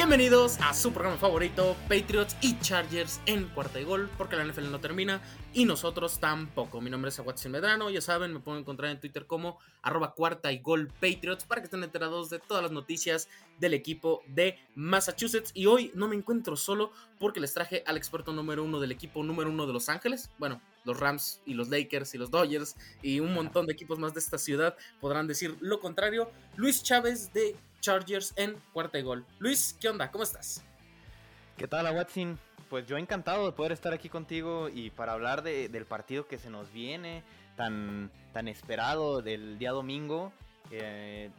Bienvenidos a su programa favorito, Patriots y Chargers en cuarta y gol, porque la NFL no termina y nosotros tampoco. Mi nombre es Aguatzin Medrano, ya saben, me pueden encontrar en Twitter como arroba cuarta y gol Patriots para que estén enterados de todas las noticias del equipo de Massachusetts. Y hoy no me encuentro solo porque les traje al experto número uno del equipo número uno de Los Ángeles. Bueno, los Rams y los Lakers y los Dodgers y un montón de equipos más de esta ciudad podrán decir lo contrario. Luis Chávez de Chargers en cuarta y gol. Luis, ¿qué onda? ¿Cómo estás? ¿Qué tal, Watson? Pues yo encantado de poder estar aquí contigo y para hablar del partido que se nos viene, tan, tan esperado del día domingo.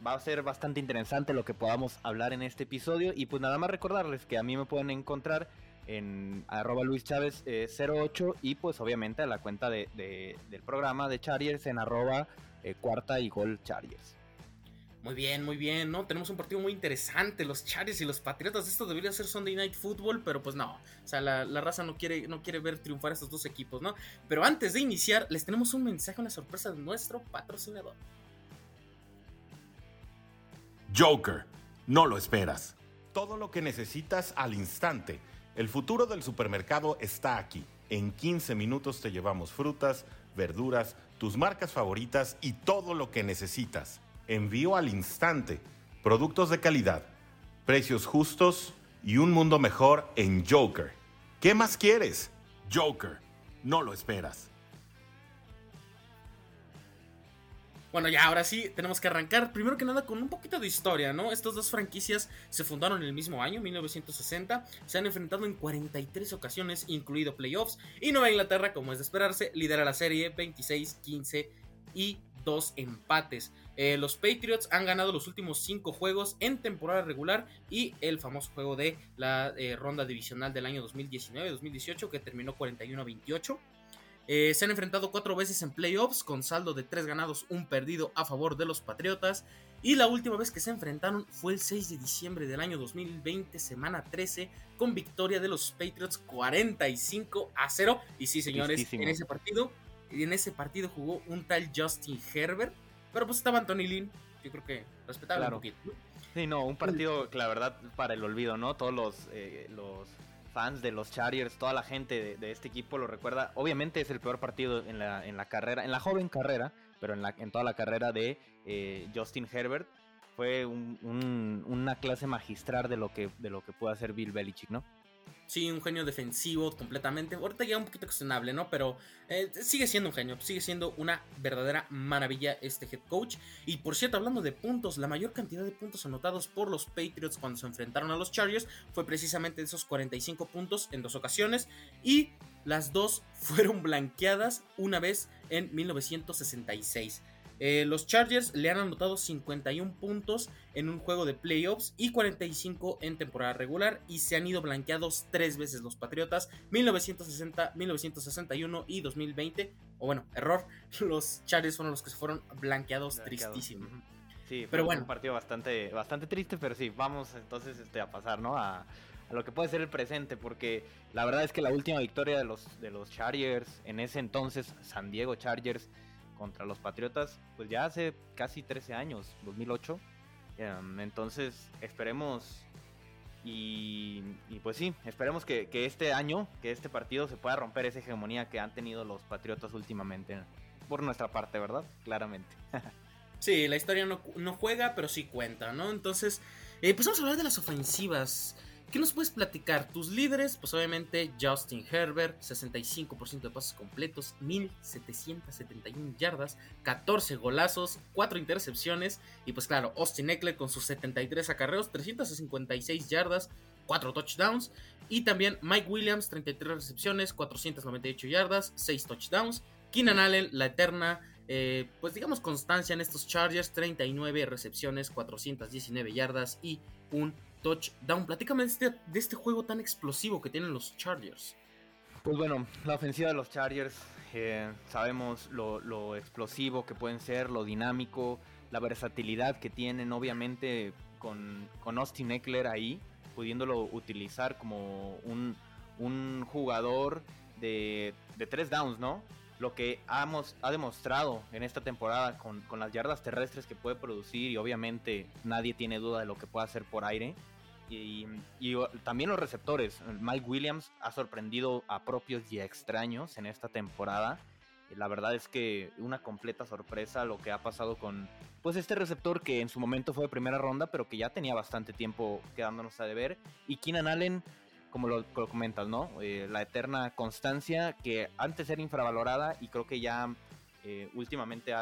Va a ser bastante interesante lo que podamos hablar en este episodio. Y pues nada más recordarles que a mí me pueden encontrar en arroba Luis Chávez 08 eh, y pues obviamente a la cuenta de, del programa de Chargers en arroba eh, cuarta y gol Chargers. Muy bien, muy bien, ¿no? Tenemos un partido muy interesante, los Chargers y los Patriotas. Esto debería ser Sunday Night Football, pero pues no. O sea, la, raza no quiere, no quiere ver triunfar a estos dos equipos, ¿no? Pero antes de iniciar, les tenemos un mensaje, una sorpresa de nuestro patrocinador. Joker, no lo esperas. Todo lo que necesitas al instante. El futuro del supermercado está aquí. En 15 minutos te llevamos frutas, verduras, tus marcas favoritas y todo lo que necesitas envío al instante, productos de calidad, precios justos y un mundo mejor en Joker. ¿Qué más quieres? Joker, no lo esperas. Bueno, ya ahora sí, tenemos que arrancar primero que nada con un poquito de historia, ¿no? Estas dos franquicias se fundaron en el mismo año, 1960, se han enfrentado en 43 ocasiones, incluido playoffs, y Nueva Inglaterra, como es de esperarse, lidera la serie 26-15 y dos empates. Eh, los Patriots han ganado los últimos cinco juegos en temporada regular y el famoso juego de la eh, ronda divisional del año 2019-2018 que terminó 41-28. Eh, se han enfrentado cuatro veces en playoffs con saldo de tres ganados, un perdido a favor de los Patriotas. Y la última vez que se enfrentaron fue el 6 de diciembre del año 2020, semana 13, con victoria de los Patriots 45 a 0. Y sí, señores, en ese partido en ese partido jugó un tal Justin Herbert. Pero pues estaba Anthony Lynn. Yo creo que respetable un poquito. Sí, no, un partido la verdad para el olvido, ¿no? Todos los, eh, los fans de los Chargers, toda la gente de, este equipo lo recuerda. Obviamente es el peor partido en la, en la carrera, en la joven carrera, pero en, la, en toda la carrera de eh, Justin Herbert. Fue una clase magistral de lo que, de lo que puede hacer Bill Belichick, ¿no? Sí, un genio defensivo completamente. Ahorita ya un poquito cuestionable, ¿no? Pero eh, sigue siendo un genio, sigue siendo una verdadera maravilla este head coach. Y por cierto, hablando de puntos, la mayor cantidad de puntos anotados por los Patriots cuando se enfrentaron a los Chargers fue precisamente esos 45 puntos en dos ocasiones. Y las dos fueron blanqueadas una vez en 1966. Eh, los Chargers le han anotado 51 puntos en un juego de playoffs y 45 en temporada regular y se han ido blanqueados tres veces los Patriotas, 1960, 1961 y 2020. O bueno, error, los Chargers fueron los que se fueron blanqueados, tristísimo. Sí, pero bueno. un partido bastante, bastante triste, pero sí, vamos entonces este, a pasar, ¿no? A, a, lo que puede ser el presente, porque la verdad es que la última victoria de los, de los Chargers, en ese entonces San Diego Chargers, contra los Patriotas, pues ya hace casi 13 años, 2008. Em, entonces, esperemos y, pues sí, esperemos que, este año, que este partido se pueda romper esa hegemonía que han tenido los Patriotas últimamente. Por nuestra parte, ¿verdad? Claramente. sí, la historia no, no, juega, pero sí cuenta, ¿no? Entonces, eh, pues vamos a hablar de las ofensivas. ¿Qué nos puedes platicar? Tus líderes, pues obviamente Justin Herbert, 65% de pasos completos, 1771 yardas, 14 golazos, 4 intercepciones y pues claro, Austin Eckler con sus 73 acarreos, 356 yardas, 4 touchdowns y también Mike Williams, 33 recepciones, 498 yardas, 6 touchdowns. Keenan Allen, la eterna, eh, pues digamos constancia en estos Chargers, 39 recepciones, 419 yardas y un touchdown. Platícame de este, de este juego tan explosivo que tienen los Chargers. Pues bueno, la ofensiva de los Chargers, eh, sabemos lo, explosivo que pueden ser, lo dinámico, la versatilidad que tienen, obviamente con, con Austin Eckler ahí, pudiéndolo utilizar como un, jugador de, de, tres downs, ¿no? Lo que ha, ha demostrado en esta temporada con, con, las yardas terrestres que puede producir y obviamente nadie tiene duda de lo que puede hacer por aire Y, también los receptores. Mike Williams ha sorprendido a propios y extraños en esta temporada. La verdad es que una completa sorpresa lo que ha pasado con pues este receptor que en su momento fue de primera ronda, pero que ya tenía bastante tiempo quedándonos a deber. Y Keenan Allen, como lo, comentas, ¿no? Eh, la eterna constancia que antes era infravalorada y creo que ya eh, últimamente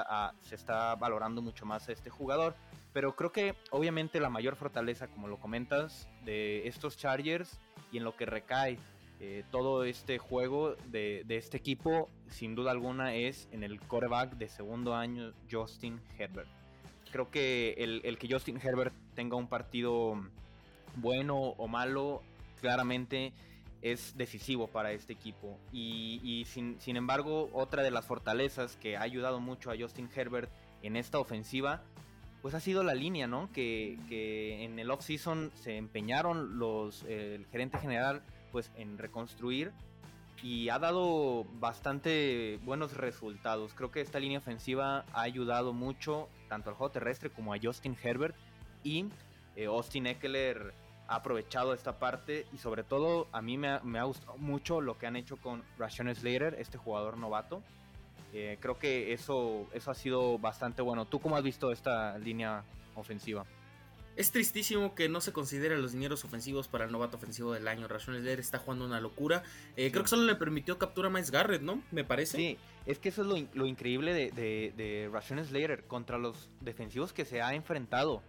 se está valorando mucho más a este jugador. Pero creo que obviamente la mayor fortaleza, como lo comentas, de estos Chargers y en lo que recae eh, todo este juego de, este equipo, sin duda alguna, es en el coreback de segundo año, Justin Herbert. Creo que el, que Justin Herbert tenga un partido bueno o malo, claramente es decisivo para este equipo. Y, sin, sin, embargo, otra de las fortalezas que ha ayudado mucho a Justin Herbert en esta ofensiva pues ha sido la línea, ¿no? Que, en el off-season se empeñaron los, el gerente general pues en reconstruir y ha dado bastante buenos resultados. Creo que esta línea ofensiva ha ayudado mucho tanto al juego terrestre como a Justin Herbert y eh, Austin Eckler ha aprovechado esta parte y sobre todo a mí me ha, me ha gustado mucho lo que han hecho con Rashawn Slater, este jugador novato. Eh, creo que eso, eso ha sido bastante bueno. ¿Tú cómo has visto esta línea ofensiva? Es tristísimo que no se considere los dineros ofensivos para el novato ofensivo del año. Rashon Slater está jugando una locura. Eh, creo que solo le permitió captura a Miles Garrett, ¿no? Me parece. Sí, es que eso es lo, increíble de, de, de Rashon Slater contra los defensivos que se ha enfrentado.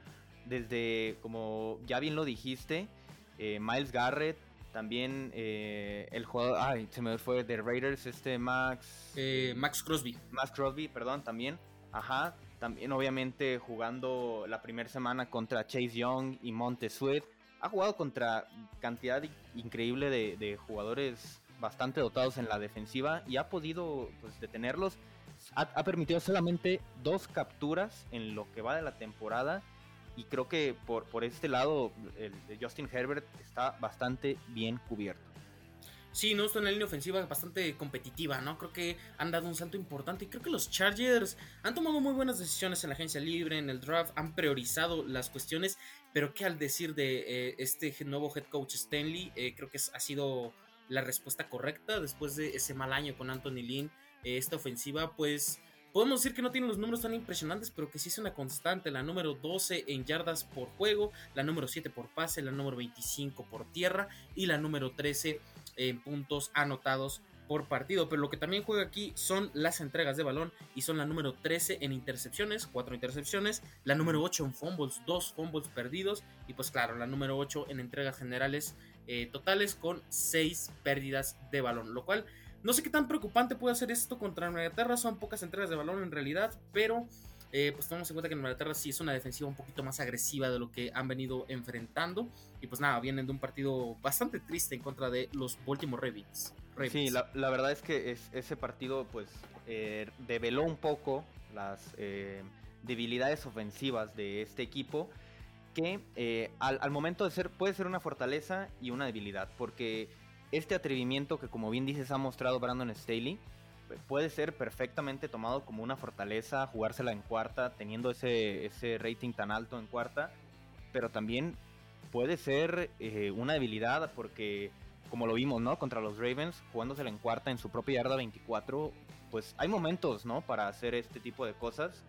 Desde, como ya bien lo dijiste, eh, Miles Garrett, también eh, el jugador, ay, se me fue de Raiders, este Max. Eh, Max Crosby. Max Crosby, perdón, también. Ajá, también obviamente jugando la primera semana contra Chase Young y Monte Sweat. Ha jugado contra cantidad increíble de, jugadores bastante dotados en la defensiva y ha podido pues, detenerlos. Ha, ha permitido solamente dos capturas en lo que va de la temporada y creo que por, por este lado el de Justin Herbert está bastante bien cubierto. Sí, no, está en la línea ofensiva bastante competitiva, ¿no? Creo que han dado un salto importante y creo que los Chargers han tomado muy buenas decisiones en la agencia libre, en el draft, han priorizado las cuestiones, pero que al decir de eh, este nuevo head coach Stanley, eh, creo que ha sido la respuesta correcta después de ese mal año con Anthony Lynn. Eh, esta ofensiva, pues Podemos decir que no tiene los números tan impresionantes, pero que sí es una constante. La número 12 en yardas por juego, la número 7 por pase, la número 25 por tierra y la número 13 en puntos anotados por partido. Pero lo que también juega aquí son las entregas de balón y son la número 13 en intercepciones, 4 intercepciones, la número 8 en fumbles, 2 fumbles perdidos y pues claro, la número 8 en entregas generales eh, totales con 6 pérdidas de balón, lo cual no sé qué tan preocupante puede ser esto contra Inglaterra, son pocas entregas de balón en realidad, pero eh, pues tomamos en cuenta que Inglaterra sí es una defensiva un poquito más agresiva de lo que han venido enfrentando. Y pues nada, vienen de un partido bastante triste en contra de los Baltimore Ravens. Sí, la, verdad es que ese partido pues eh, develó un poco las eh, debilidades ofensivas de este equipo que al, al, momento de ser puede ser una fortaleza y una debilidad porque este atrevimiento que como bien dices ha mostrado Brandon Staley puede ser perfectamente tomado como una fortaleza, jugársela en cuarta, teniendo ese, ese rating tan alto en cuarta, pero también puede ser eh, una debilidad porque como lo vimos, ¿no? Contra los Ravens, jugándosela en cuarta en su propia yarda 24, pues hay momentos, ¿no? Para hacer este tipo de cosas,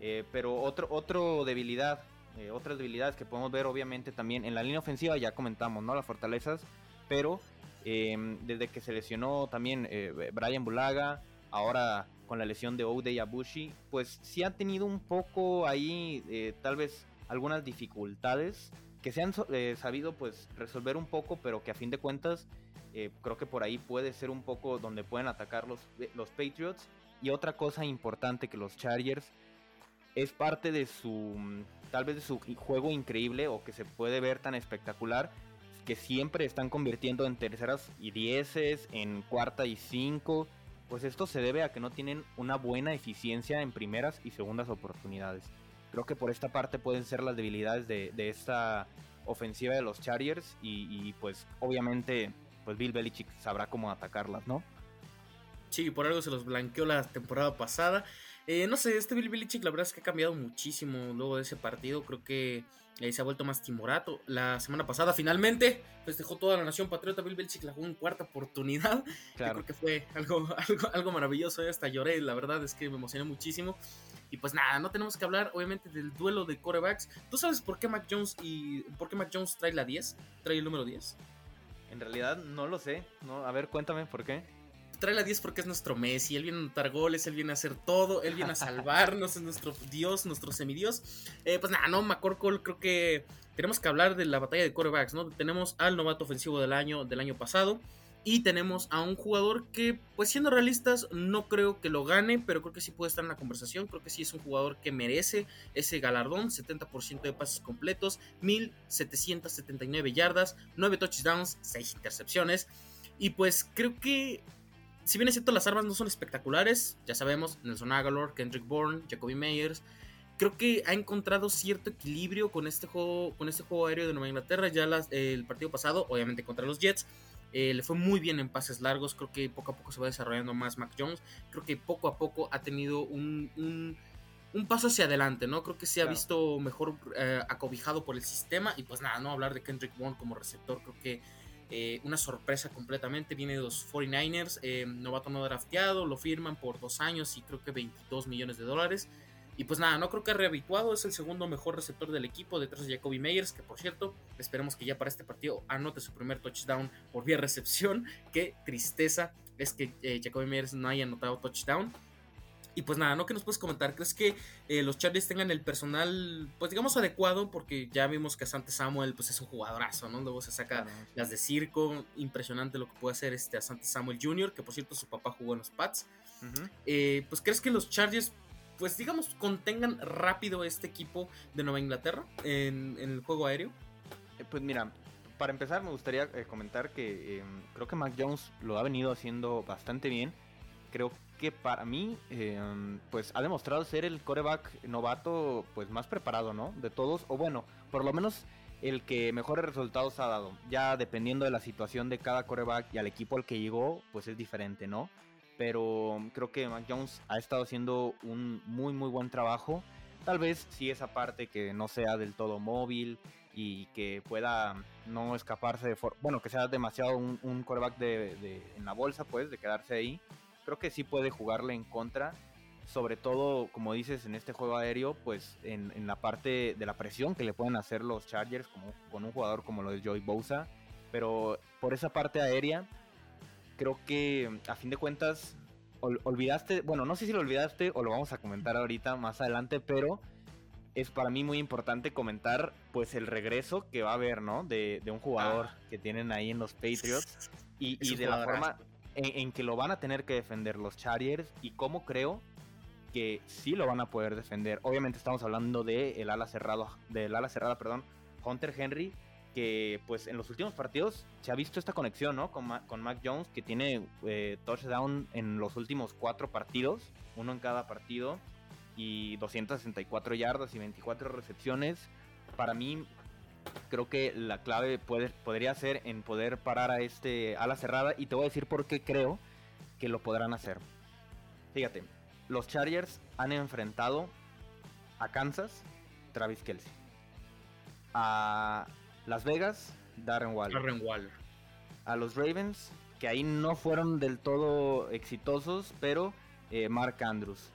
eh, pero otro, otro debilidad, eh, otras debilidades que podemos ver obviamente también en la línea ofensiva, ya comentamos, ¿no? Las fortalezas, pero Em, desde que se lesionó también eh, Brian Bulaga, ahora con la lesión de Ode Abushi, pues sí han tenido un poco ahí eh, tal vez algunas dificultades que se han eh, sabido pues resolver un poco, pero que a fin de cuentas creo que por ahí puede ser un poco donde pueden atacar los, los Patriots. Y otra cosa importante que los Chargers es parte de su tal vez de su juego increíble o que se puede ver tan espectacular que siempre están convirtiendo en terceras y dieces, en cuarta y cinco, pues esto se debe a que no tienen una buena eficiencia en primeras y segundas oportunidades. Creo que por esta parte pueden ser las debilidades de, esta ofensiva de los Chargers y, pues obviamente pues Bill Belichick sabrá cómo atacarlas, ¿no? Sí, por algo se los blanqueó la temporada pasada. Eh, no sé, este Bill Belichick la verdad es que ha cambiado muchísimo luego de ese partido. Creo que eh, se ha vuelto más timorato. La semana pasada finalmente festejó toda la nación patriota. Bill Belichick la jugó en cuarta oportunidad. Claro. creo que fue algo, algo, algo maravilloso. Eh, hasta lloré, la verdad es que me emocioné muchísimo. Y pues nada, no tenemos que hablar obviamente del duelo de corebacks. ¿Tú sabes por qué Mac Jones y por qué Mac Jones trae la 10? Trae el número 10. En realidad no lo sé. No, a ver, cuéntame por qué trae la 10 porque es nuestro Messi, él viene a anotar goles, él viene a hacer todo, él viene a salvarnos, es nuestro Dios, nuestro semidios. Eh, pues nada, no, McCorkle, creo que tenemos que hablar de la batalla de corebacks, ¿no? Tenemos al novato ofensivo del año, del año pasado, y tenemos a un jugador que, pues siendo realistas, no creo que lo gane, pero creo que sí puede estar en la conversación. Creo que sí es un jugador que merece ese galardón. 70% de pases completos, 1779 yardas, 9 touchdowns, 6 intercepciones. Y pues creo que, si bien es cierto, las armas no son espectaculares, ya sabemos, Nelson Aguilar, Kendrick Bourne, Jacoby Meyers. Creo que ha encontrado cierto equilibrio con este juego, con este juego aéreo de Nueva Inglaterra. Ya el partido pasado, obviamente contra los Jets, eh, le fue muy bien en pases largos. Creo que poco a poco se va desarrollando más Mac Jones. Creo que poco a poco ha tenido un, un, paso hacia adelante, ¿no? Creo que se ha visto mejor eh, acobijado por el sistema. Y pues nada, no hablar de Kendrick Bourne como receptor. Creo que eh, una sorpresa completamente. Viene de los 49ers, novato no drafteado. Lo firman por dos años y creo que 22 millones de dólares. Y pues nada, no creo que rehabituado, es el segundo mejor receptor del equipo detrás de Jacoby Meyers, que por cierto, esperemos que ya para este partido anote su primer touchdown por vía recepción. Qué tristeza es que eh, Jacoby Meyers no haya anotado touchdown. Y pues nada, ¿no? ¿Qué nos puedes comentar? ¿Crees que eh, los Chargers tengan el personal, pues digamos, adecuado? Porque ya vimos que Asante Samuel, pues es un jugadorazo, ¿no? Luego se saca las de circo. Impresionante lo que puede hacer este Asante Samuel Jr., que por cierto su papá jugó en los Pats. Eh, pues ¿crees que los Chargers pues digamos, contengan rápido este equipo de Nueva Inglaterra en, el juego aéreo? Eh, pues mira, para empezar me gustaría comentar que em, creo que Mac Jones lo ha venido haciendo bastante bien. Creo que para mí, em, pues ha demostrado ser el coreback novato pues más preparado, ¿no? De todos, o bueno, por lo menos el que mejores resultados ha dado. Ya dependiendo de la situación de cada coreback y al equipo al que llegó, pues es diferente, ¿no? pero creo que Mac Jones ha estado haciendo un muy muy buen trabajo. Tal vez si esa parte que no sea del todo móvil y que pueda no escaparse de bueno que sea demasiado un, un coreback de, en la bolsa pues de quedarse ahí creo que sí puede jugarle en contra sobre todo como dices en este juego aéreo pues en, en la parte de la presión que le pueden hacer los Chargers como con un jugador como lo de Joey Bosa pero por esa parte aérea creo que a fin de cuentas olvidaste, bueno, no sé si lo olvidaste o lo vamos a comentar ahorita más adelante, pero es para mí muy importante comentar pues el regreso que va a haber, ¿no? De, un jugador ah. que tienen ahí en los Patriots y, de la forma en, que lo van a tener que defender los Chargers y cómo creo que sí lo van a poder defender. Obviamente estamos hablando de el ala cerrado, del ala cerrada, perdón, Hunter Henry, que pues en los últimos partidos se ha visto esta conexión, ¿no? Con, con Mac Jones, que tiene eh, touchdown en los últimos cuatro partidos, uno en cada partido, y 264 yardas y 24 recepciones. Para mí, creo que la clave puede, podría ser en poder parar a este ala cerrada, y te voy a decir por qué creo que lo podrán hacer. Fíjate, los Chargers han enfrentado a Kansas, Travis Kelsey. A las Vegas, Darren Waller. Darren Waller. A los Ravens, que ahí no fueron del todo exitosos, pero eh, Mark Andrews.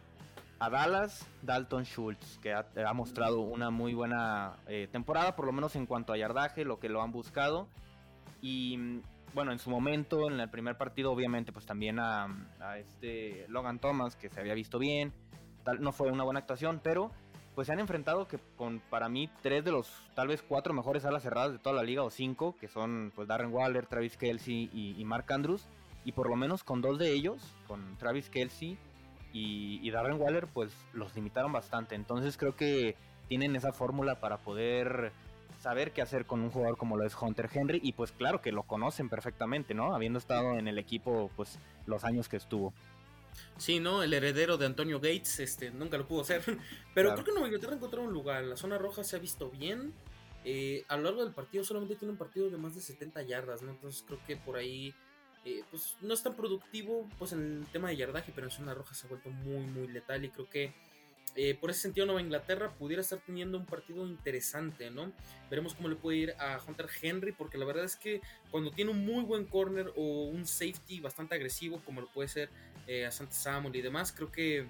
A Dallas, Dalton Schultz, que ha, mostrado una muy buena eh, temporada, por lo menos en cuanto a yardaje, lo que lo han buscado. Y bueno, en su momento, en el primer partido, obviamente, pues también a, a este Logan Thomas, que se había visto bien. Tal, no fue una buena actuación, pero pues se han enfrentado que con para mí tres de los tal vez cuatro mejores alas cerradas de toda la liga o cinco, que son pues Darren Waller, Travis Kelsey y, Mark Andrews, y por lo menos con dos de ellos, con Travis Kelsey y, Darren Waller, pues los limitaron bastante. Entonces creo que tienen esa fórmula para poder saber qué hacer con un jugador como lo es Hunter Henry y pues claro que lo conocen perfectamente, ¿no? Habiendo estado en el equipo pues los años que estuvo. Sí, ¿no? El heredero de Antonio Gates, este, nunca lo pudo hacer. Pero creo que Nueva Inglaterra encontró un lugar. La zona roja se ha visto bien. Eh, a lo largo del partido solamente tiene un partido de más de 70 yardas, ¿no? Entonces creo que por ahí eh, pues no es tan productivo pues en el tema de yardaje, pero en zona roja se ha vuelto muy, muy letal y creo que eh, por ese sentido Nueva Inglaterra pudiera estar teniendo un partido interesante, ¿no? Veremos cómo le puede ir a Hunter Henry, porque la verdad es que cuando tiene un muy buen corner o un safety bastante agresivo, como lo puede ser eh, a Santa Samuel y demás, creo que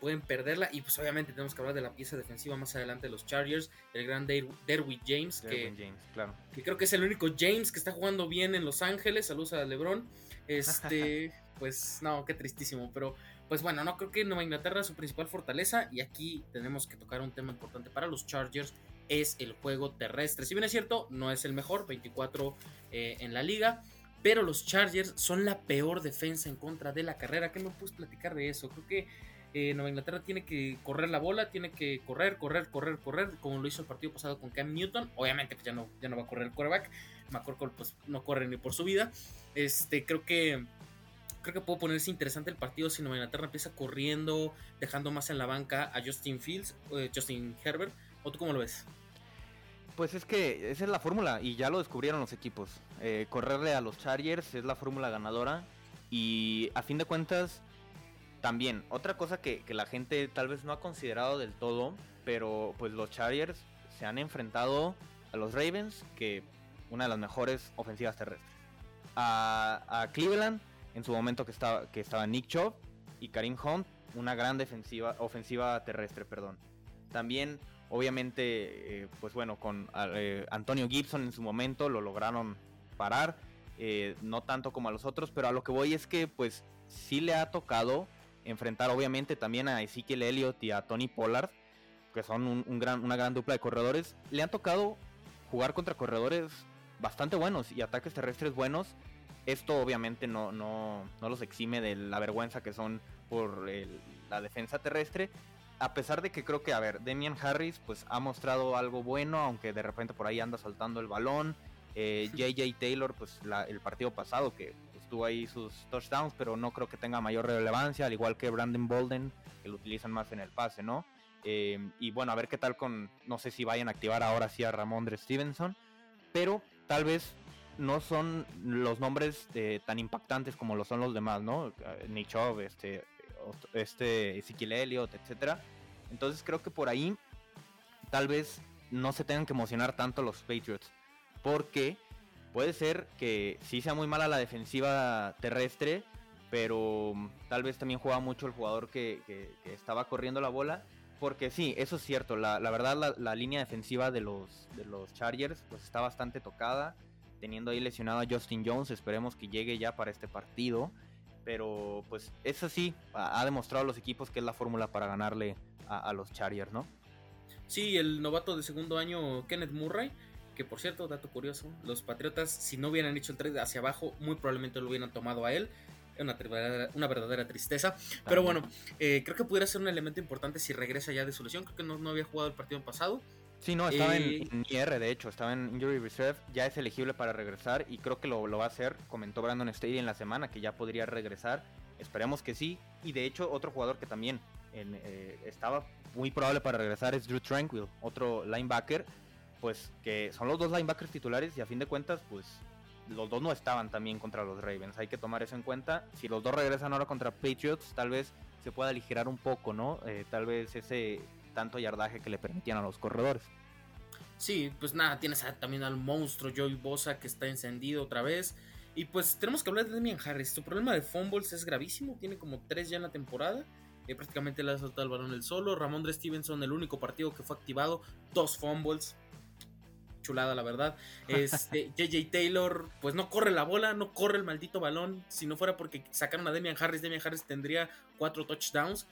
pueden perderla. Y pues obviamente tenemos que hablar de la pieza defensiva más adelante de los Chargers, el gran Derwin James, que, claro. que creo que es el único James que está jugando bien en Los Ángeles. Saludos a LeBron. Este, pues no, qué tristísimo, pero pues bueno, no creo que Nueva Inglaterra es su principal fortaleza y aquí tenemos que tocar un tema importante para los Chargers es el juego terrestre. Si bien es cierto, no es el mejor, 24 eh, en la liga, pero los Chargers son la peor defensa en contra de la carrera. ¿Qué me puedes platicar de eso? Creo que eh, Nueva Inglaterra tiene que correr la bola, tiene que correr, correr, correr, correr, como lo hizo el partido pasado con Cam Newton. Obviamente, pues ya no, ya no va a correr el quarterback. McCorkle pues no corre ni por su vida. Este, creo que creo que puedo ponerse interesante el partido si Nueva Inglaterra empieza corriendo, dejando más en la banca a Justin Fields, eh, Justin Herbert. ¿O tú cómo lo ves? Pues es que esa es la fórmula y ya lo descubrieron los equipos. Eh, correrle a los Chargers es la fórmula ganadora y a fin de cuentas también, otra cosa que, la gente tal vez no ha considerado del todo, pero pues los Chargers se han enfrentado a los Ravens, que una de las mejores ofensivas terrestres. A, Cleveland, en su momento que estaba, que estaba Nick Chubb y Karim Hunt, una gran defensiva, ofensiva terrestre, perdón. También, obviamente, eh, pues bueno, con eh, Antonio Gibson en su momento lo lograron parar. Eh, no tanto como a los otros, pero a lo que voy es que pues sí le ha tocado enfrentar obviamente también a Ezekiel Elliott y a Tony Pollard, que son un, gran, una gran dupla de corredores. Le han tocado jugar contra corredores bastante buenos y ataques terrestres buenos. Esto obviamente no, no, no los exime de la vergüenza que son por la defensa terrestre. A pesar de que creo que, a ver, Demian Harris pues ha mostrado algo bueno, aunque de repente por ahí anda saltando el balón. JJ eh, Taylor, pues el partido pasado que tuvo ahí sus touchdowns, pero no creo que tenga mayor relevancia, al igual que Brandon Bolden, que lo utilizan más en el pase, ¿no? Eh, y bueno, a ver qué tal con, no sé si vayan a activar ahora sí a Ramondre Stevenson, pero tal vez no son los nombres eh, tan impactantes como lo son los demás, ¿no? Eh, Chubb, este, este Ezekiel Elliott, etcétera. Entonces creo que por ahí tal vez no se tengan que emocionar tanto los Patriots, porque Puede ser que sí sea muy mala la defensiva terrestre, pero mm, tal vez también juega mucho el jugador que, estaba corriendo la bola. Porque sí, eso es cierto. La, verdad, la, línea defensiva de los, de los Chargers pues está bastante tocada. Teniendo ahí lesionado a Justin Jones. Esperemos que llegue ya para este partido. Pero pues eso sí, ha, demostrado a los equipos que es la fórmula para ganarle a, a los Chargers, ¿no? Sí, el novato de segundo año, Kenneth Murray que por cierto, dato curioso, los Patriotas, si no hubieran hecho el trade hacia abajo, muy probablemente lo hubieran tomado a él. Una, una verdadera tristeza. Pero bueno, eh, creo que pudiera ser un elemento importante si regresa ya de su lesión. Creo que no, no había jugado el partido pasado. Sí, no, estaba en, eh, IR, de hecho, estaba en Injury Reserve, ya es elegible para regresar y creo que lo, lo va a hacer, comentó Brandon Staley en la semana, que ya podría regresar, esperemos que sí, y de hecho otro jugador que también eh, estaba muy probable para regresar es Drew Tranquil, otro linebacker, pues que son los dos linebackers titulares y a fin de cuentas, pues los dos no estaban también contra los Ravens. Hay que tomar eso en cuenta. Si los dos regresan ahora contra Patriots, tal vez se pueda aligerar un poco, ¿no? Eh, tal vez ese tanto yardaje que le permitían a los corredores. Sí, pues nada, tienes también al monstruo Joey Bosa que está encendido otra vez. Y pues tenemos que hablar de Demian Harris. Su problema de fumbles es gravísimo, tiene como tres ya en la temporada. Eh, prácticamente le ha soltado el balón el solo. Ramondre Stevenson, el único partido que fue activado, dos fumbles chulada, la verdad. Este, JJ Taylor, pues no corre la bola, no corre el maldito balón. Si no fuera porque sacaron a Demian Harris, Demian Harris tendría cuatro touchdowns.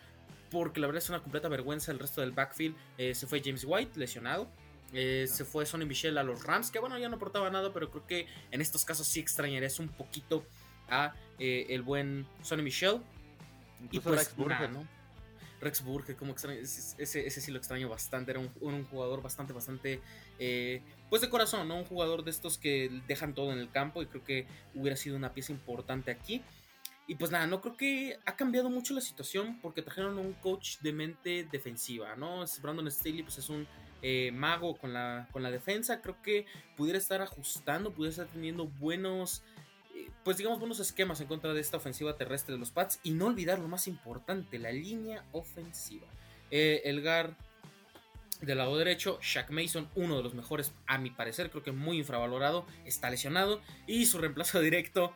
Porque la verdad es una completa vergüenza el resto del backfield. Eh, se fue James White, lesionado. Eh, se fue Sonny Michel a los Rams, que bueno, ya no aportaba nada, pero creo que en estos casos sí extrañarías un poquito a eh, el buen Sonny Michel. y pues, ¿no? Rex Burke, como extraño, ese, ese, sí lo extraño bastante, era un, jugador bastante, bastante, eh, pues de corazón, ¿no? Un jugador de estos que dejan todo en el campo y creo que hubiera sido una pieza importante aquí. Y pues nada, no creo que ha cambiado mucho la situación porque trajeron a un coach de mente defensiva, ¿no? Brandon Staley pues es un eh, mago con la, con la defensa, creo que pudiera estar ajustando, pudiera estar teniendo buenos pues digamos, buenos esquemas en contra de esta ofensiva terrestre de los Pats. Y no olvidar lo más importante, la línea ofensiva. Eh, el guard del lado derecho, Shaq Mason, uno de los mejores, a mi parecer, creo que muy infravalorado, está lesionado. Y su reemplazo directo,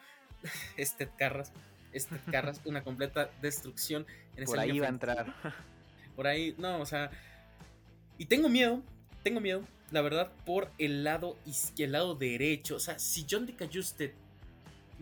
este Carras. Este Carras, una completa destrucción. En Por ahí va a entrar. Por ahí, no, o sea. Y tengo miedo, tengo miedo, la verdad, por el lado, el lado derecho. O sea, si John DeCayuste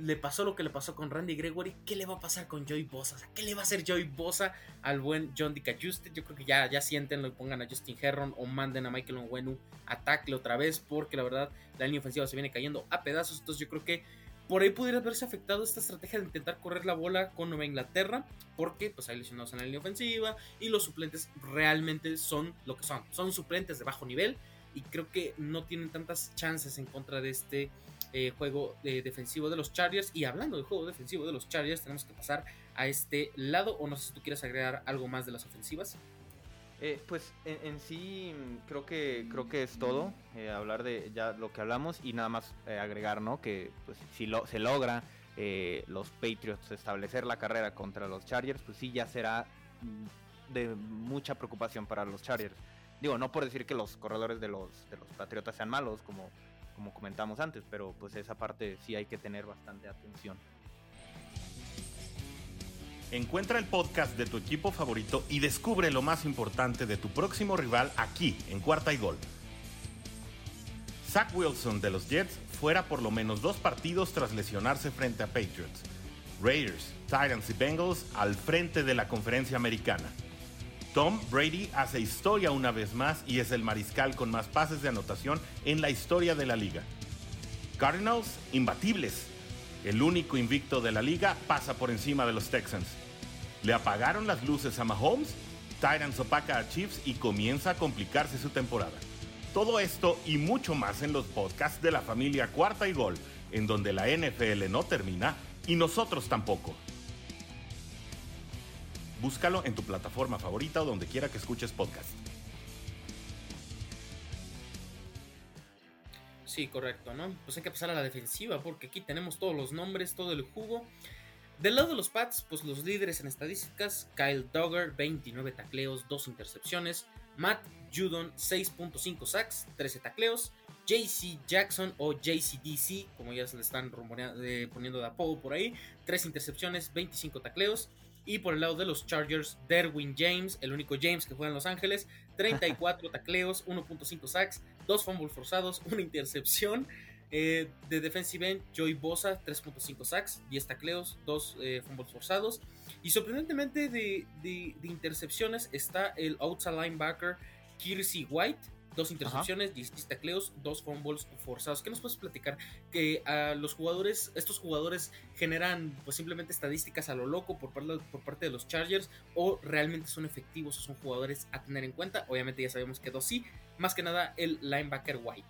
le pasó lo que le pasó con Randy Gregory, ¿qué le va a pasar con Joey Bosa? O sea, ¿qué le va a hacer Joey Bosa al buen John DeCayuste? Yo creo que ya, ya sienten, lo pongan a Justin Herron o manden a Michael Onwenu a tackle otra vez, porque la verdad la línea ofensiva se viene cayendo a pedazos. Entonces yo creo que por ahí pudiera haberse afectado esta estrategia de intentar correr la bola con Nueva Inglaterra, porque pues hay lesionados en la línea ofensiva y los suplentes realmente son lo que son, son suplentes de bajo nivel y creo que no tienen tantas chances en contra de este eh, juego eh, defensivo de los Chargers. Y hablando del juego defensivo de los Chargers, tenemos que pasar a este lado. O no sé si tú quieres agregar algo más de las ofensivas. Eh, pues en, sí creo que creo que es todo hablar de ya lo que hablamos y nada más agregar no que pues si lo, se logra los Patriots establecer la carrera contra los Chargers pues sí ya será mm, de mucha preocupación para los Chargers digo no por decir que los corredores de los de los Patriotas sean malos como como comentamos antes, pero pues esa parte sí hay que tener bastante atención. Encuentra el podcast de tu equipo favorito y descubre lo más importante de tu próximo rival aquí, en Cuarta y Gol. Zach Wilson de los Jets fuera por lo menos dos partidos tras lesionarse frente a Patriots. Raiders, Titans y Bengals al frente de la conferencia americana. Tom Brady hace historia una vez más y es el mariscal con más pases de anotación en la historia de la liga. Cardinals, imbatibles. El único invicto de la liga pasa por encima de los Texans. Le apagaron las luces a Mahomes, Titans opaca a Chiefs y comienza a complicarse su temporada. Todo esto y mucho más en los podcasts de la familia Cuarta y Gol, en donde la NFL no termina y nosotros tampoco. Búscalo en tu plataforma favorita o donde quiera que escuches podcast. Sí, correcto, ¿no? Pues hay que pasar a la defensiva porque aquí tenemos todos los nombres, todo el jugo. Del lado de los Pats, pues los líderes en estadísticas, Kyle Dogger, 29 tacleos, 2 intercepciones, Matt Judon, 6.5 sacks, 13 tacleos, JC Jackson o JCDC, como ya se le están eh, poniendo de apodo por ahí, 3 intercepciones, 25 tacleos, y por el lado de los Chargers, Derwin James, el único James que juega en Los Ángeles, 34 tacleos, 1.5 sacks, 2 fumbles forzados, una intercepción. Eh, de defensive end, Joey Bosa, 3.5 sacks, 10 tacleos, 2 eh, fumbles forzados. Y sorprendentemente de, de, intercepciones está el outside linebacker Kirsey White, dos intercepciones, 16 tacleos, dos fumbles forzados. ¿Qué nos puedes platicar? Que a los jugadores, estos jugadores generan pues simplemente estadísticas a lo loco por parte, por parte de los Chargers o realmente son efectivos o son jugadores a tener en cuenta. Obviamente ya sabemos que dos sí, más que nada el linebacker White.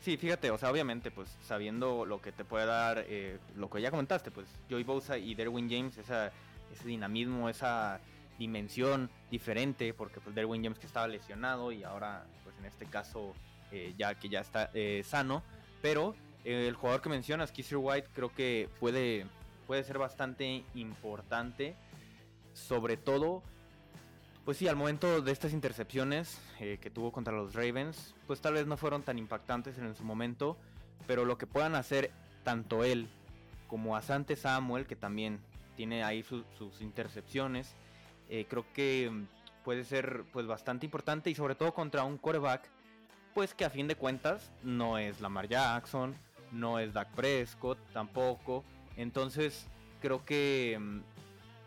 Sí, fíjate, o sea, obviamente, pues sabiendo lo que te puede dar, eh, lo que ya comentaste, pues Joey Bosa y Derwin James, esa, ese dinamismo, esa dimensión diferente, porque pues Derwin James que estaba lesionado y ahora en este caso eh, ya que ya está eh, sano, pero eh, el jugador que mencionas, Kisser White, creo que puede, puede ser bastante importante, sobre todo, pues sí, al momento de estas intercepciones que tuvo contra los Ravens, pues tal vez no fueron tan impactantes en su momento, pero lo que puedan hacer tanto él como Asante Samuel, que también tiene ahí sus intercepciones, creo que puede ser pues bastante importante y sobre todo contra un quarterback pues que a fin de cuentas no es Lamar Jackson, no es Dak Prescott tampoco. Entonces creo que mm,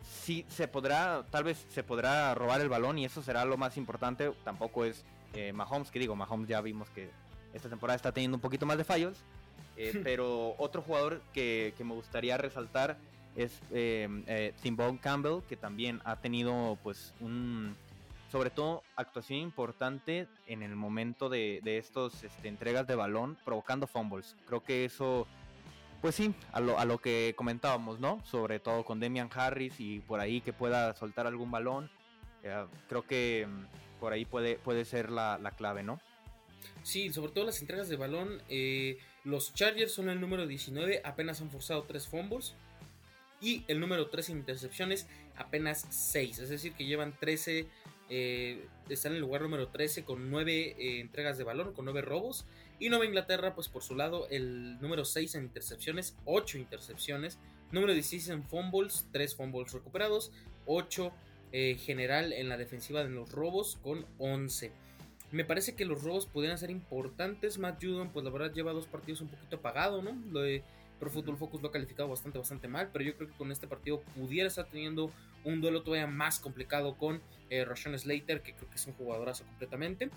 sí se podrá, tal vez se podrá robar el balón y eso será lo más importante. Tampoco es eh, Mahomes, que digo, Mahomes ya vimos que esta temporada está teniendo un poquito más de fallos. Eh, pero otro jugador que, me gustaría resaltar es eh, eh Campbell, que también ha tenido pues un, sobre todo actuación importante en el momento de, de estos este, entregas de balón provocando fumbles. Creo que eso, pues sí, a lo, a lo que comentábamos, ¿no? Sobre todo con Demian Harris y por ahí que pueda soltar algún balón. Eh, creo que mm, por ahí puede, puede ser la, la, clave, ¿no? Sí, sobre todo las entregas de balón. Eh, Los Chargers son el número 19, apenas han forzado 3 fumbles. Y el número 13 en intercepciones, apenas 6. Es decir, que llevan 13. Eh, están en el lugar número 13 con 9 eh, entregas de balón, con 9 robos. Y Nueva Inglaterra, pues por su lado, el número 6 en intercepciones, 8 intercepciones. Número 16 en fumbles, 3 fumbles recuperados. 8 eh, general en la defensiva de los robos con 11. Me parece que los robos pudieran ser importantes. Matt Judon, pues la verdad lleva dos partidos un poquito apagado, ¿no? Lo de Pro Football Focus lo ha calificado bastante, bastante mal, pero yo creo que con este partido pudiera estar teniendo un duelo todavía más complicado con eh, Slater, que creo que es un jugadorazo completamente.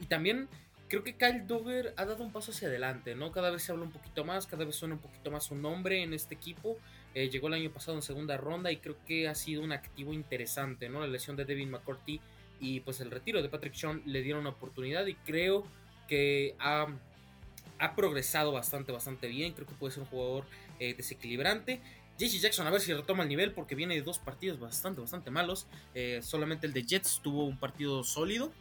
Y también creo que Kyle Dogger ha dado un paso hacia adelante, ¿no? Cada vez se habla un poquito más, cada vez suena un poquito más su nombre en este equipo. Eh, llegó el año pasado en segunda ronda y creo que ha sido un activo interesante, ¿no? La lesión de Devin McCourty y pues el retiro de Patrick Sean le dieron una oportunidad y creo que ha, progresado bastante, bastante bien. Creo que puede ser un jugador eh, desequilibrante. JC Jackson a ver si retoma el nivel porque viene de dos partidos bastante, bastante malos. Eh, solamente el de Jets tuvo un partido sólido.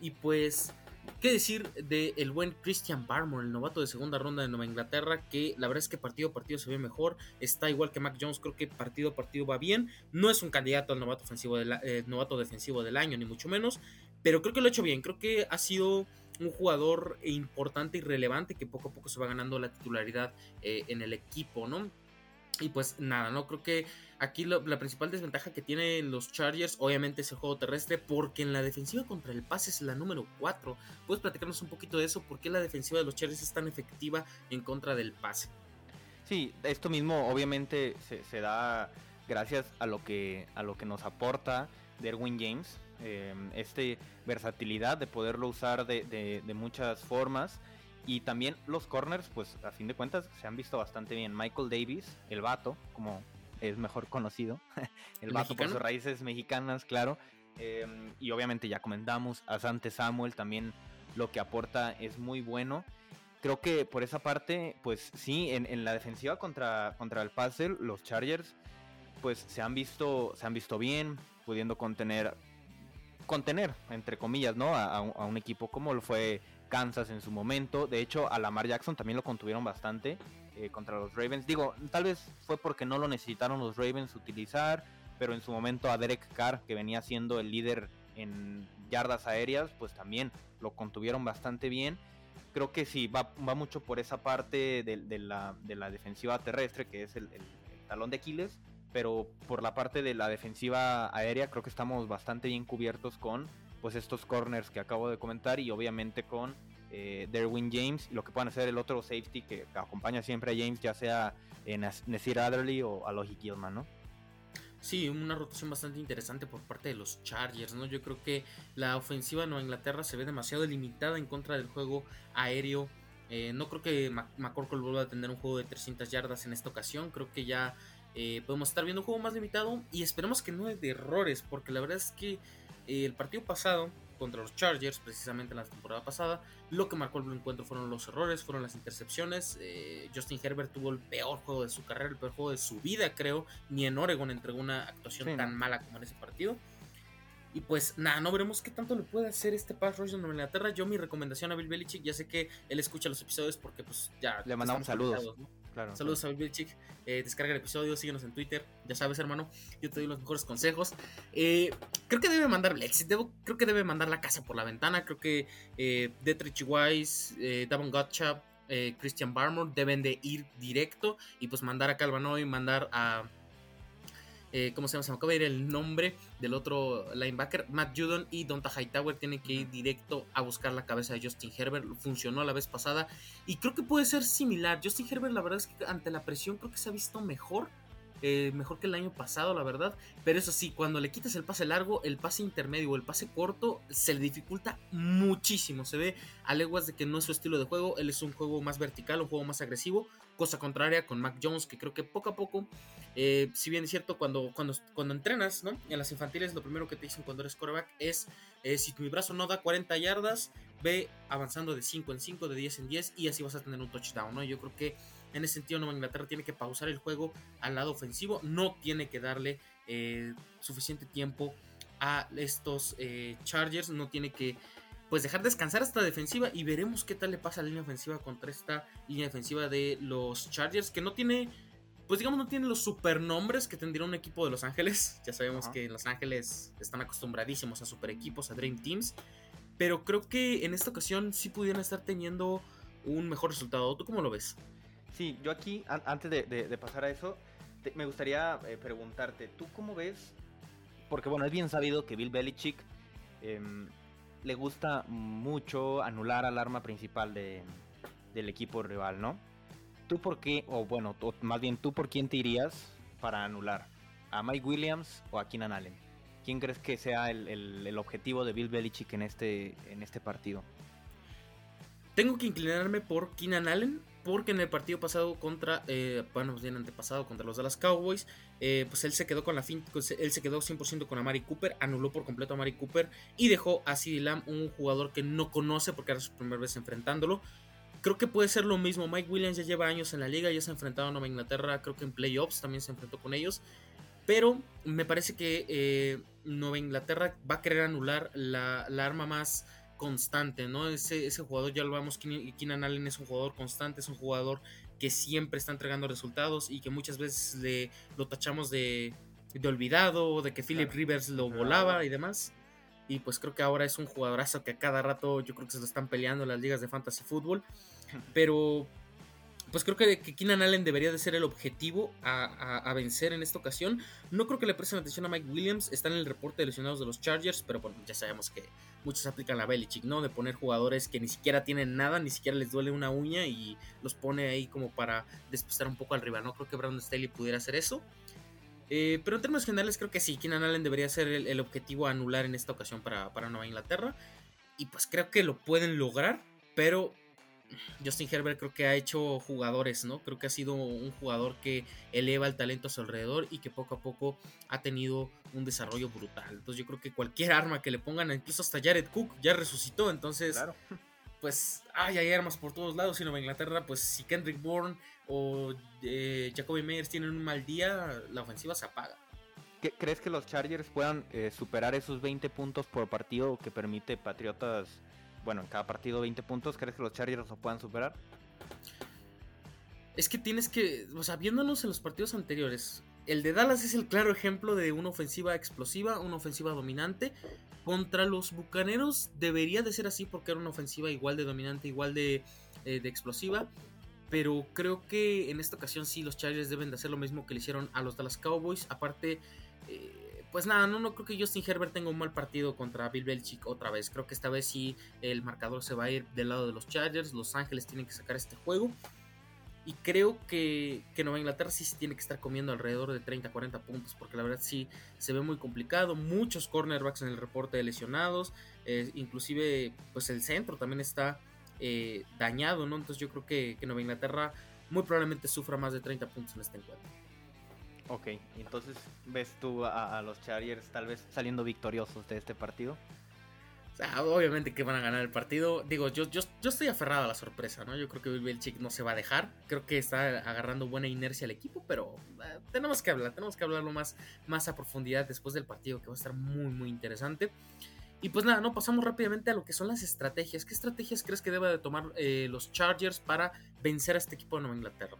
Y pues ¿Qué decir del el buen Christian Barmore, el novato de segunda ronda de Nueva Inglaterra? Que la verdad es que partido a partido se ve mejor. Está igual que Mac Jones, creo que partido a partido va bien. No es un candidato al novato, ofensivo eh, novato defensivo del año, ni mucho menos. Pero creo que lo ha hecho bien. Creo que ha sido un jugador importante y relevante que poco a poco se va ganando la titularidad eh, en el equipo, ¿no? Y pues nada, ¿no? Creo que aquí la principal desventaja que tienen los Chargers, obviamente, es el juego terrestre, porque en la defensiva contra el pase es la número 4. ¿Puedes platicarnos un poquito de eso? ¿Por qué la defensiva de los Chargers es tan efectiva en contra del pase? Sí, esto mismo obviamente se, da gracias a lo que, a lo que nos aporta Derwin James. Eh, este versatilidad de poderlo usar de, de muchas formas y también los corners, pues a fin de cuentas se han visto bastante bien. Michael Davis, el vato, como es mejor conocido, el vato por sus raíces mexicanas, claro. Em, y obviamente ya comentamos, a Sante Samuel también lo que aporta es muy bueno. Creo que por esa parte, pues sí, en, la defensiva contra, contra el Puzzle, los Chargers, pues se han visto, se han visto bien, pudiendo contener, contener, entre comillas, ¿no? A, a un equipo como lo fue Kansas en su momento. De hecho, a Lamar Jackson también lo contuvieron bastante eh, contra los Ravens. Digo, tal vez fue porque no lo necesitaron los Ravens utilizar, pero en su momento a Derek Carr, que venía siendo el líder en yardas aéreas, pues también lo contuvieron bastante bien. Creo que sí, va, mucho por esa parte de, la, defensiva terrestre, que es el, el talón de Aquiles, pero por la parte de la defensiva aérea creo que estamos bastante bien cubiertos con pues estos corners que acabo de comentar y obviamente con eh, Derwin James y lo que puedan hacer el otro safety que, acompaña siempre a James, ya sea en Nasir Adderley o a Logi Gilman, ¿no? Sí, una rotación bastante interesante por parte de los Chargers, ¿no? Yo creo que la ofensiva de Nueva Inglaterra se ve demasiado limitada en contra del juego aéreo. Eh, no creo que McCorkle vuelva a tener un juego de 300 yardas en esta ocasión. Creo que ya eh, podemos estar viendo un juego más limitado y esperemos que no de errores, porque la verdad es que el partido pasado contra los Chargers, precisamente en la temporada pasada, lo que marcó el encuentro fueron los errores, fueron las intercepciones. Eh, Justin Herbert tuvo el peor juego de su carrera, el peor juego de su vida, creo. Ni en Oregon entregó una actuación tan mala como en ese partido. Y pues nada, no veremos qué tanto le puede hacer este pass rush en Inglaterra. Yo mi recomendación a Bill Belichick, ya sé que él escucha los episodios porque pues ya... Le mandamos saludos. Saludos a Bill. Eh, descarga el episodio, síguenos en Twitter. Ya sabes, hermano, yo te doy los mejores consejos. Eh, creo que debe mandar creo que debe mandar la casa por la ventana. Creo que eh, Detrich Wise, eh, Davon Gottschalk, Christian Barmore deben de ir directo y pues mandar a Calvanoy, mandar a eh, ¿cómo se llama? Se me acaba de ir el nombre del otro linebacker, Matt Judon y Donta Hightower tienen que ir directo a buscar la cabeza de Justin Herbert. Funcionó la vez pasada y creo que puede ser similar. Justin Herbert, la verdad es que ante la presión creo que se ha visto mejor. Eh, mejor que el año pasado, la verdad. Pero eso sí, cuando le quitas el pase largo, el pase intermedio o el pase corto, se le dificulta muchísimo. Se ve a leguas de que no es su estilo de juego. Él es un juego más vertical, un juego más agresivo. Cosa contraria con Mac Jones, que creo que poco a poco, eh, si bien es cierto, cuando, cuando, cuando entrenas, ¿no? En las infantiles, lo primero que te dicen cuando eres quarterback es, eh, si mi brazo no da 40 yardas, ve avanzando de 5 en 5, de 10 en 10, y así vas a tener un touchdown, ¿no? Yo creo que en ese sentido Nueva Inglaterra tiene que pausar el juego al lado ofensivo, no tiene que darle eh, suficiente tiempo a estos Chargers, no tiene que pues dejar descansar esta defensiva y veremos qué tal le pasa a la línea ofensiva contra esta línea defensiva de los Chargers que no tiene pues digamos no tiene los supernombres que tendría un equipo de Los Ángeles. Ya sabemos que en Los Ángeles están acostumbradísimos a super equipos, a Dream Teams. Pero creo que en esta ocasión sí pudieran estar teniendo un mejor resultado. ¿Tú cómo lo ves? Sí, yo aquí, antes de, pasar a eso, me gustaría eh, preguntarte, ¿tú cómo ves? Porque bueno, es bien sabido que Bill Belichick em, le gusta mucho anular al arma principal de, del equipo rival, ¿no? ¿Tú por qué, o bueno, más bien tú por quién te irías para anular? ¿A Mike Williams o a Keenan Allen? ¿Quién crees que sea el, objetivo de Bill Belichick en este, en este partido? Tengo que inclinarme por Keenan Allen, porque en el partido pasado contra, eh, bueno, bien antepasado contra los Dallas Cowboys, eh, pues él se quedó con la fin, pues él se quedó 100% con Amari Cooper, anuló por completo a Amari Cooper y dejó a CeeDee Lamb, un jugador que no conoce porque era su primera vez enfrentándolo. Creo que puede ser lo mismo. Mike Williams ya lleva años en la liga, ya se ha enfrentado a Nueva Inglaterra, creo que en playoffs también se enfrentó con ellos. Pero me parece que eh, Nueva Inglaterra va a querer anular la, arma más constante, ¿no? Ese, ese jugador, ya lo vemos, Keenan Allen es un jugador constante, es un jugador que siempre está entregando resultados y que muchas veces le, lo tachamos de, de olvidado, de que Philip Rivers lo volaba y demás. Y pues creo que ahora es un jugadorazo que a cada rato yo creo que se lo están peleando en las ligas de fantasy fútbol. Pero pues creo que, que Keenan Allen debería de ser el objetivo a, vencer en esta ocasión. No creo que le presten atención a Mike Williams. Está en el reporte de lesionados de los Chargers, pero bueno, ya sabemos que muchos aplican la Belichick, ¿no? De poner jugadores que ni siquiera tienen nada, ni siquiera les duele una uña y los pone ahí como para despistar un poco al rival, ¿no? Creo que Brandon Staley pudiera hacer eso. Eh, pero en términos generales creo que sí, Keenan Allen debería ser el, objetivo a anular en esta ocasión para, Nueva Inglaterra. Y pues creo que lo pueden lograr, pero Justin Herbert creo que ha hecho jugadores, ¿no? Creo que ha sido un jugador que eleva el talento a su alrededor y que poco a poco ha tenido un desarrollo brutal. Entonces yo creo que cualquier arma que le pongan, incluso hasta Jared Cook ya resucitó, entonces... Claro pues ay, hay armas por todos lados. Y Nueva Inglaterra, pues si Kendrick Bourne o eh, Jacoby Meyers tienen un mal día, la ofensiva se apaga. ¿Crees que los Chargers puedan eh, superar esos 20 puntos por partido que permite Patriotas? Bueno, en cada partido 20 puntos. ¿Crees que los Chargers lo puedan superar? Es que tienes que, o sea, viéndonos en los partidos anteriores, el de Dallas es el claro ejemplo de una ofensiva explosiva, una ofensiva dominante, contra los Bucaneros debería de ser así porque era una ofensiva igual de dominante, igual de, eh, explosiva. Pero creo que en esta ocasión sí los Chargers deben de hacer lo mismo que le hicieron a los Dallas Cowboys. Aparte, eh, pues nada, no, no creo que Justin Herbert tenga un mal partido contra Bill Belichick otra vez. Creo que esta vez sí el marcador se va a ir del lado de los Chargers. Los Ángeles tienen que sacar este juego. Y creo que, Nueva Inglaterra sí se tiene que estar comiendo alrededor de 30, 40 puntos, porque la verdad sí se ve muy complicado. Muchos cornerbacks en el reporte de lesionados, eh, inclusive pues el centro también está eh, dañado, ¿no? Entonces yo creo que, Nueva Inglaterra muy probablemente sufra más de 30 puntos en este encuentro. Ok, entonces ves tú a los Chargers tal vez saliendo victoriosos de este partido obviamente que van a ganar el partido. Digo, yo, yo, yo estoy aferrado a la sorpresa, ¿no? Yo creo que Bill Belichick no se va a dejar. Creo que está agarrando buena inercia al equipo, pero eh, tenemos que hablar, tenemos que hablarlo más, más a profundidad después del partido, que va a estar muy, muy interesante. Y pues nada, no pasamos rápidamente a lo que son las estrategias. ¿Qué estrategias crees que debe de tomar eh, los Chargers para vencer a este equipo de Nueva Inglaterra?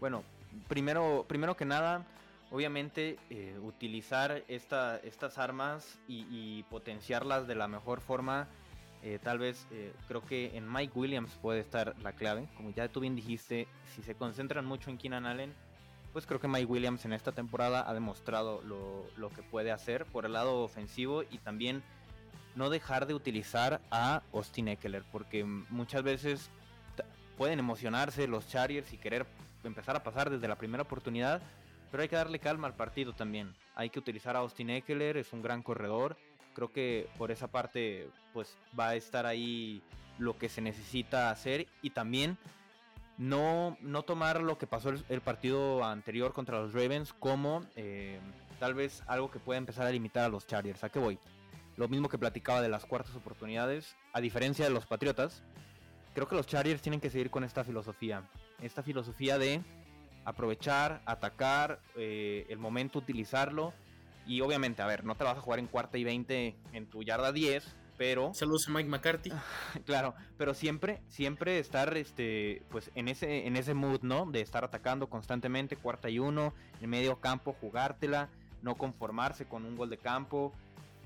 Bueno, primero, primero que nada, obviamente eh, utilizar estas armas y, potenciarlas de la mejor forma. Eh, tal vez eh, creo que en Mike Williams puede estar la clave. Como ya tú bien dijiste, si se concentran mucho en Keenan Allen, pues creo que Mike Williams en esta temporada ha demostrado lo, lo que puede hacer por el lado ofensivo y también no dejar de utilizar a Austin Eckler, porque muchas veces pueden emocionarse los Chargers y querer empezar a pasar desde la primera oportunidad, pero hay que darle calma al partido también. Hay que utilizar a Austin Eckler, es un gran corredor. Creo que por esa parte pues va a estar ahí lo que se necesita hacer y también no, no tomar lo que pasó el, partido anterior contra los Ravens como eh, tal vez algo que pueda empezar a limitar a los Chargers. ¿A qué voy? Lo mismo que platicaba de las cuartas oportunidades, a diferencia de los Patriotas, creo que los Chargers tienen que seguir con esta filosofía. Esta filosofía de aprovechar, atacar, eh, el momento utilizarlo. Y obviamente, a ver, no te vas a jugar en cuarta y 20 en tu yarda 10, pero saludos a Mike McCarthy. Claro pero siempre siempre estar este pues en ese en ese mood no de estar atacando constantemente cuarta y uno en medio campo jugártela no conformarse con un gol de campo.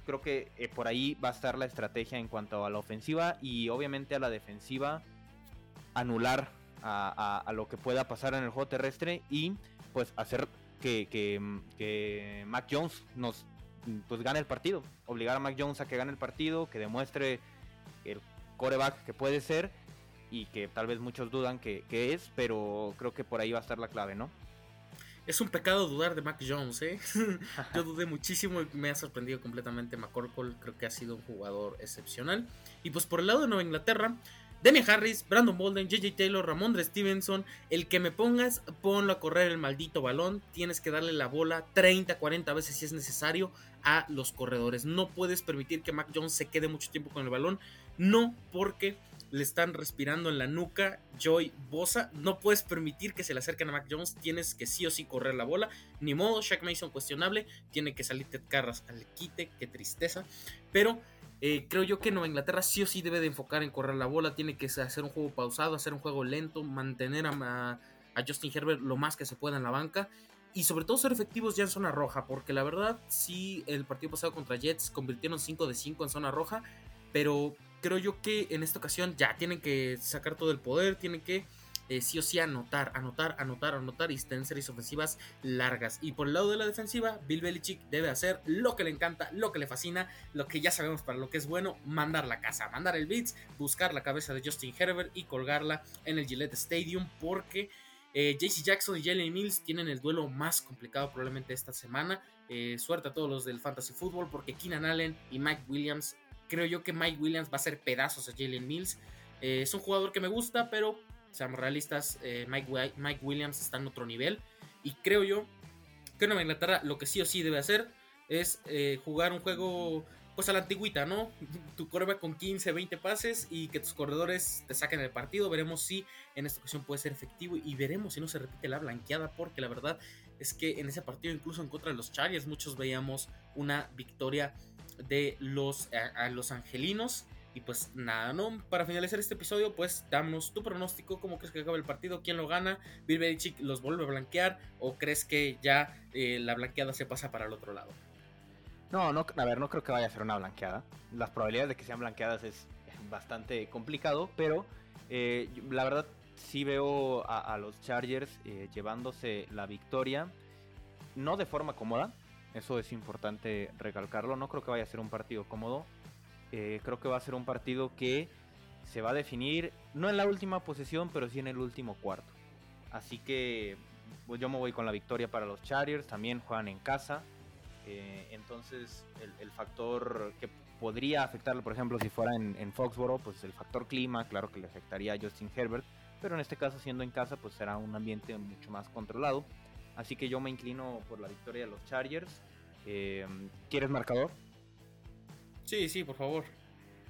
Creo que eh, por ahí va a estar la estrategia en cuanto a la ofensiva y obviamente a la defensiva anular a, lo que pueda pasar en el juego terrestre y pues hacer que, que, que Mac Jones nos pues gane el partido. Obligar a Mac Jones a que gane el partido, que demuestre el coreback que puede ser y que tal vez muchos dudan que, es, pero creo que por ahí va a estar la clave, ¿no? Es un pecado dudar de Mac Jones, ¿eh? Yo dudé muchísimo y me ha sorprendido completamente McCorkle. Creo que ha sido un jugador excepcional. Y pues por el lado de Nueva Inglaterra, Demi Harris, Brandon Bolden, JJ Taylor, Ramondre Stevenson, el que me pongas, ponlo a correr el maldito balón. Tienes que darle la bola 30, 40 veces si es necesario a los corredores. No puedes permitir que Mac Jones se quede mucho tiempo con el balón. No porque le están respirando en la nuca Joy Bosa. No puedes permitir que se le acerquen a Mac Jones. Tienes que sí o sí correr la bola. Ni modo, Shaq Mason cuestionable. Tiene que salir Ted Carras al quite. Qué tristeza. Pero eh, creo yo que Nueva Inglaterra sí o sí debe de enfocar en correr la bola, tiene que hacer un juego pausado, hacer un juego lento, mantener a, Justin Herbert lo más que se pueda en la banca y sobre todo ser efectivos ya en zona roja, porque la verdad sí el partido pasado contra Jets convirtieron 5 de 5 en zona roja, pero creo yo que en esta ocasión ya tienen que sacar todo el poder, tienen que eh, sí o sí anotar, anotar, anotar, anotar y tener series ofensivas largas. Y por el lado de la defensiva, Bill Belichick debe hacer lo que le encanta, lo que le fascina, lo que ya sabemos para lo que es bueno, mandar la casa, mandar el beats, buscar la cabeza de Justin Herbert y colgarla en el Gillette Stadium porque... Eh, JC Jackson y Jalen Mills tienen el duelo más complicado probablemente esta semana. Eh, suerte a todos los del Fantasy Football porque Keenan Allen y Mike Williams, creo yo que Mike Williams va a hacer pedazos a Jalen Mills. es un jugador que me gusta, pero seamos realistas, eh, Mike, Mike, Williams está en otro nivel. Y creo yo que Nueva Inglaterra lo que sí o sí debe hacer es eh, jugar un juego pues a la antigüita, ¿no? Tu coreba con 15, 20 pases y que tus corredores te saquen el partido. Veremos si en esta ocasión puede ser efectivo y veremos si no se repite la blanqueada porque la verdad es que en ese partido incluso en contra de los Chargers muchos veíamos una victoria de los, a los angelinos y pues nada, ¿no? Para finalizar este episodio, pues damos tu pronóstico, cómo crees que acaba el partido, quién lo gana, Bill Belichick los vuelve a blanquear o crees que ya eh, la blanqueada se pasa para el otro lado. No, no, a ver, no creo que vaya a ser una blanqueada. Las probabilidades de que sean blanqueadas es bastante complicado, pero eh, la verdad sí veo a, los Chargers eh, llevándose la victoria, no de forma cómoda, eso es importante recalcarlo, no creo que vaya a ser un partido cómodo, eh, creo que va a ser un partido que se va a definir, no en la última posesión, pero sí en el último cuarto. Así que pues, yo me voy con la victoria para los Chargers, también juegan en casa. Eh, entonces el, factor que podría afectarlo, por ejemplo, si fuera en, en, Foxboro, pues el factor clima, claro que le afectaría a Justin Herbert, pero en este caso siendo en casa, pues será un ambiente mucho más controlado. Así que yo me inclino por la victoria de los Chargers. Eh, ¿Quieres marcador? Sí, sí, por favor.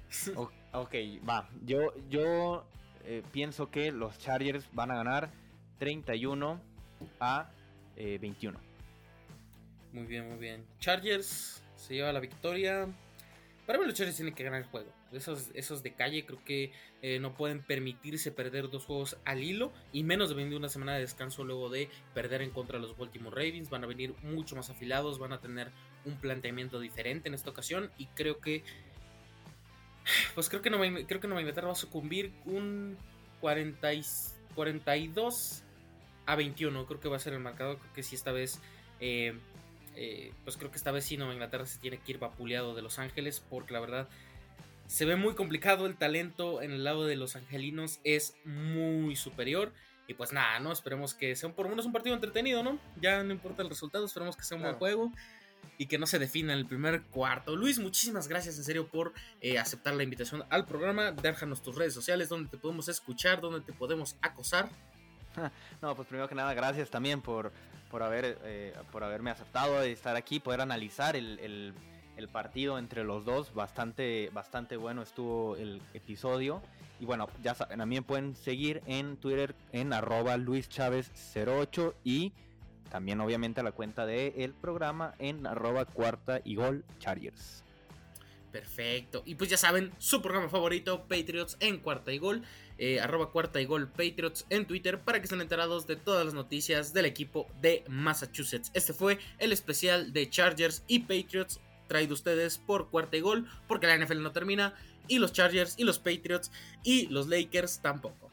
ok, va. Yo, yo eh, pienso que los Chargers van a ganar 31 a 21. Eh, muy bien, muy bien. Chargers se lleva la victoria. Para mí los Chargers tienen que ganar el juego. Esos, esos de calle creo que eh, no pueden permitirse perder dos juegos al hilo y menos de venir una semana de descanso luego de perder en contra de los Baltimore Ravens. Van a venir mucho más afilados, van a tener un planteamiento diferente en esta ocasión y creo que pues creo que Nueva, creo que Inglaterra va a sucumbir un 40 42 a 21 creo que va a ser el marcador creo que sí esta vez eh, eh, pues creo que esta vez sí Nueva Inglaterra se tiene que ir vapuleado de Los Ángeles porque la verdad se ve muy complicado el talento en el lado de los angelinos es muy superior y pues nada, ¿no? Esperemos que sea por lo menos un partido entretenido, ¿no? Ya no importa el resultado, esperemos que sea un buen juego y que no se defina en el primer cuarto. Luis, muchísimas gracias en serio por eh, aceptar la invitación al programa. Déjanos tus redes sociales donde te podemos escuchar, donde te podemos acosar. No, pues primero que nada, gracias también por, por, haber, eh, por haberme aceptado de estar aquí, poder analizar el, partido entre los dos. Bastante, bastante bueno estuvo el episodio. Y bueno, ya saben, también pueden seguir en Twitter en arroba luischavez08 y también obviamente a la cuenta del el programa en arroba cuarta y gol Chargers. Perfecto. Y pues ya saben, su programa favorito, Patriots en cuarta y gol. Eh, arroba cuarta y gol Patriots en Twitter para que estén enterados de todas las noticias del equipo de Massachusetts. Este fue el especial de Chargers y Patriots traído ustedes por cuarta y gol porque la NFL no termina y los Chargers y los Patriots y los Lakers tampoco.